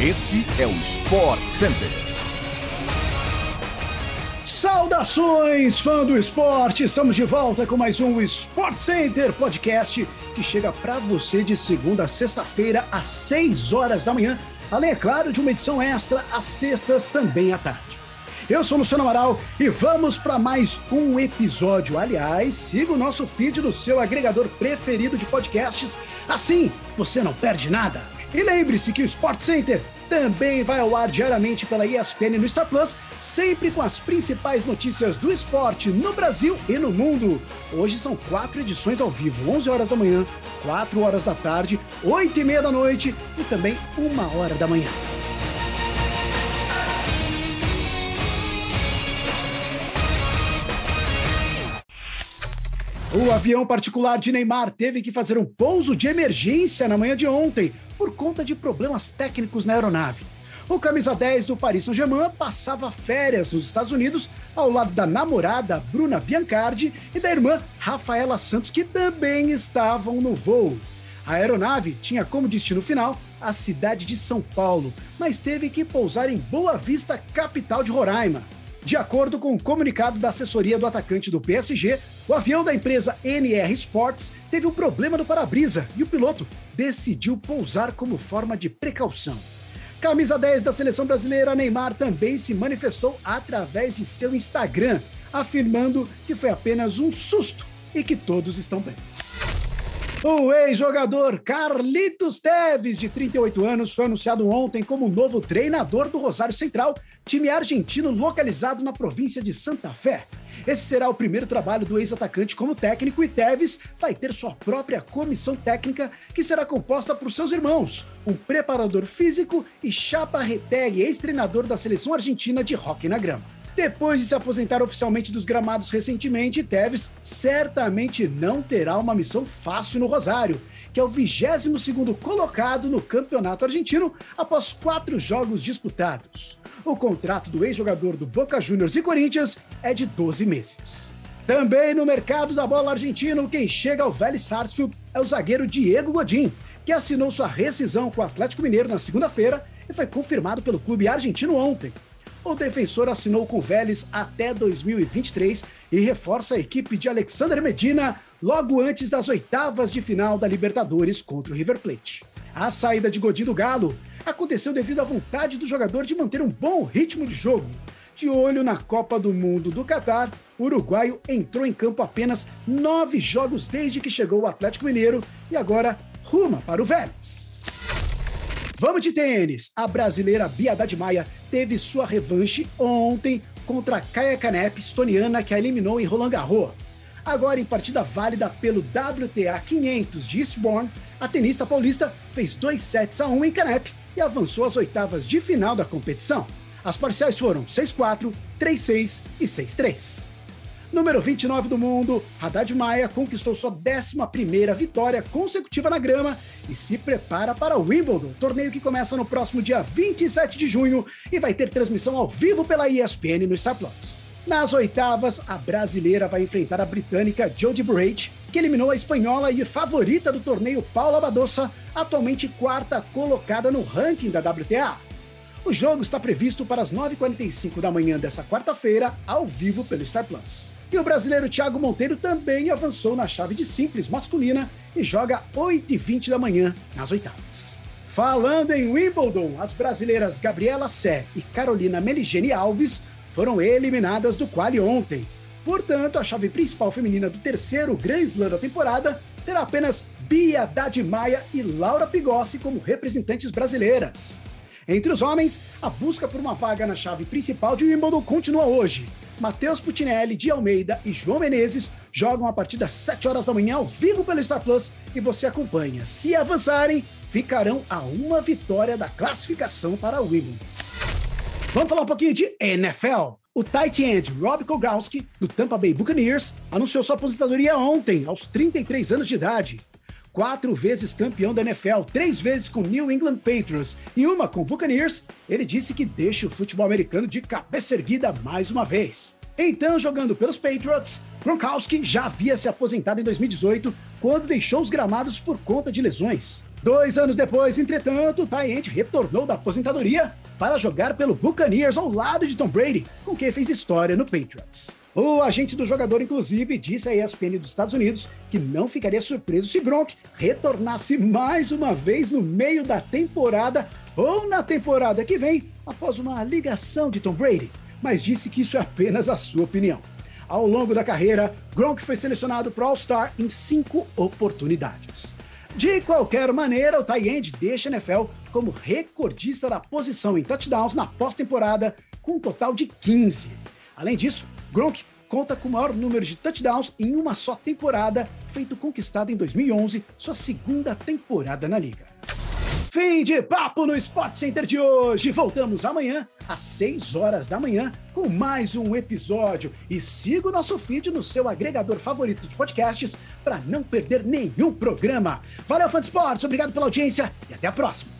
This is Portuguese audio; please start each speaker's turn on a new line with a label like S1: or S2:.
S1: Este é o Sport Center.
S2: Saudações, fã do esporte! Estamos de volta com mais um Sport Center podcast que chega para você de segunda a sexta-feira às 6 horas da manhã, além, é claro, de uma edição extra às sextas também à tarde. Eu sou Luciano Amaral e vamos para mais um episódio. Aliás, siga o nosso feed no seu agregador preferido de podcasts, assim você não perde nada. E lembre-se que o Sport Center também vai ao ar diariamente pela ESPN no Star Plus, sempre com as principais notícias do esporte no Brasil e no mundo. Hoje são quatro edições ao vivo, 11 horas da manhã, 4 horas da tarde, 8 e meia da noite e também uma hora da manhã. O avião particular de Neymar teve que fazer um pouso de emergência na manhã de ontem por conta de problemas técnicos na aeronave. O camisa 10 do Paris Saint-Germain passava férias nos Estados Unidos ao lado da namorada Bruna Biancardi e da irmã Rafaela Santos, que também estavam no voo. A aeronave tinha como destino final a cidade de São Paulo, mas teve que pousar em Boa Vista, capital de Roraima. De acordo com o um comunicado da assessoria do atacante do PSG, o avião da empresa NR Sports teve um problema no para-brisa e o piloto decidiu pousar como forma de precaução. Camisa 10 da seleção brasileira, Neymar também se manifestou através de seu Instagram, afirmando que foi apenas um susto e que todos estão bem. O ex-jogador Carlitos Teves, de 38 anos, foi anunciado ontem como novo treinador do Rosário Central, time argentino localizado na província de Santa Fé. Esse será o primeiro trabalho do ex-atacante como técnico e Teves vai ter sua própria comissão técnica que será composta por seus irmãos, um preparador físico e Chapa Reteg, ex-treinador da seleção argentina de hóquei na grama. Depois de se aposentar oficialmente dos gramados recentemente, Tevez certamente não terá uma missão fácil no Rosário, que é o 22º colocado no campeonato argentino após quatro jogos disputados. O contrato do ex-jogador do Boca Juniors e Corinthians é de 12 meses. Também no mercado da bola argentino, quem chega ao Vélez Sarsfield é o zagueiro Diego Godin, que assinou sua rescisão com o Atlético Mineiro na segunda-feira e foi confirmado pelo clube argentino ontem. O defensor assinou com o Vélez até 2023 e reforça a equipe de Alexander Medina logo antes das oitavas de final da Libertadores contra o River Plate. A saída de Godinho do Galo aconteceu devido à vontade do jogador de manter um bom ritmo de jogo. De olho na Copa do Mundo do Catar, o uruguaio entrou em campo apenas nove jogos desde que chegou ao Atlético Mineiro e agora ruma para o Vélez. Vamos de tênis! A brasileira Bia Haddad Maia teve sua revanche ontem contra Kaya Kanep, estoniana, que a eliminou em Roland Garros. Agora, em partida válida pelo WTA 500 de Eastbourne, a tenista paulista fez 2 sets a 1 em Canep e avançou às oitavas de final da competição. As parciais foram 6-4, 3-6 e 6-3. Número 29 do mundo, Haddad Maia conquistou sua 11ª vitória consecutiva na grama e se prepara para o Wimbledon, torneio que começa no próximo dia 27 de junho e vai ter transmissão ao vivo pela ESPN no Star Plus. Nas oitavas, a brasileira vai enfrentar a britânica Jodie Burrage, que eliminou a espanhola e favorita do torneio Paula Badosa, atualmente quarta colocada no ranking da WTA. O jogo está previsto para as 9h45 da manhã dessa quarta-feira, ao vivo pelo Star Plus. E o brasileiro Thiago Monteiro também avançou na chave de simples masculina e joga 8h20 da manhã nas oitavas. Falando em Wimbledon, as brasileiras Gabriela Sé e Carolina Meligeni Alves foram eliminadas do quali ontem. Portanto, a chave principal feminina do terceiro Grand Slam da temporada terá apenas Bia Dadi Maia e Laura Pigossi como representantes brasileiras. Entre os homens, a busca por uma vaga na chave principal de Wimbledon continua hoje. Matheus Putinelli, de Almeida e João Menezes jogam a partir das 7 horas da manhã ao vivo pelo Star Plus e você acompanha. Se avançarem, ficarão a uma vitória da classificação para o Wimbledon. Vamos falar um pouquinho de NFL. O tight end Rob Kogrowski, do Tampa Bay Buccaneers, anunciou sua aposentadoria ontem, aos 33 anos de idade quatro vezes campeão da NFL, três vezes com New England Patriots e uma com Buccaneers, ele disse que deixa o futebol americano de cabeça erguida mais uma vez. Então, jogando pelos Patriots, Gronkowski já havia se aposentado em 2018, quando deixou os gramados por conta de lesões. Dois anos depois, entretanto, o Tyent retornou da aposentadoria para jogar pelo Buccaneers ao lado de Tom Brady, com quem fez história no Patriots. O agente do jogador, inclusive, disse à ESPN dos Estados Unidos que não ficaria surpreso se Gronk retornasse mais uma vez no meio da temporada ou na temporada que vem, após uma ligação de Tom Brady, mas disse que isso é apenas a sua opinião. Ao longo da carreira, Gronk foi selecionado para All-Star em cinco oportunidades. De qualquer maneira, o Tyend deixa a NFL como recordista da posição em touchdowns na pós-temporada, com um total de 15. Além disso, Gronk conta com o maior número de touchdowns em uma só temporada, feito conquistado em 2011, sua segunda temporada na liga. Fim de papo no Sport Center de hoje. Voltamos amanhã às 6 horas da manhã com mais um episódio. E siga o nosso feed no seu agregador favorito de podcasts para não perder nenhum programa. Valeu, fã de esportes, obrigado pela audiência e até a próxima.